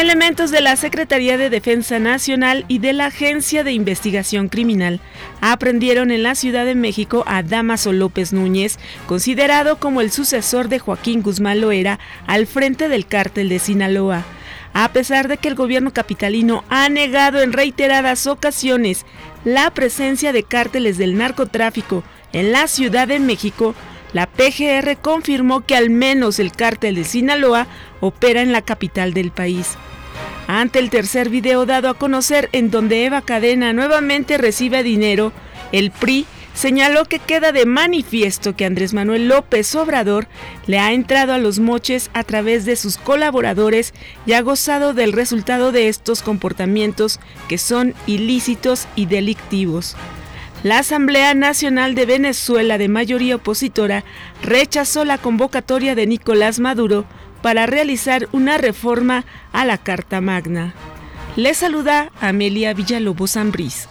Elementos de la Secretaría de Defensa Nacional y de la Agencia de Investigación Criminal aprendieron en la Ciudad de México a Damaso López Núñez, considerado como el sucesor de Joaquín Guzmán Loera al frente del cártel de Sinaloa. A pesar de que el gobierno capitalino ha negado en reiteradas ocasiones la presencia de cárteles del narcotráfico en la Ciudad de México, la PGR confirmó que al menos el cártel de Sinaloa opera en la capital del país. Ante el tercer video dado a conocer en donde Eva Cadena nuevamente recibe dinero, el PRI señaló que queda de manifiesto que Andrés Manuel López Obrador le ha entrado a los moches a través de sus colaboradores y ha gozado del resultado de estos comportamientos que son ilícitos y delictivos. La Asamblea Nacional de Venezuela de mayoría opositora rechazó la convocatoria de Nicolás Maduro para realizar una reforma a la Carta Magna. Le saluda Amelia Villalobos Ambrís.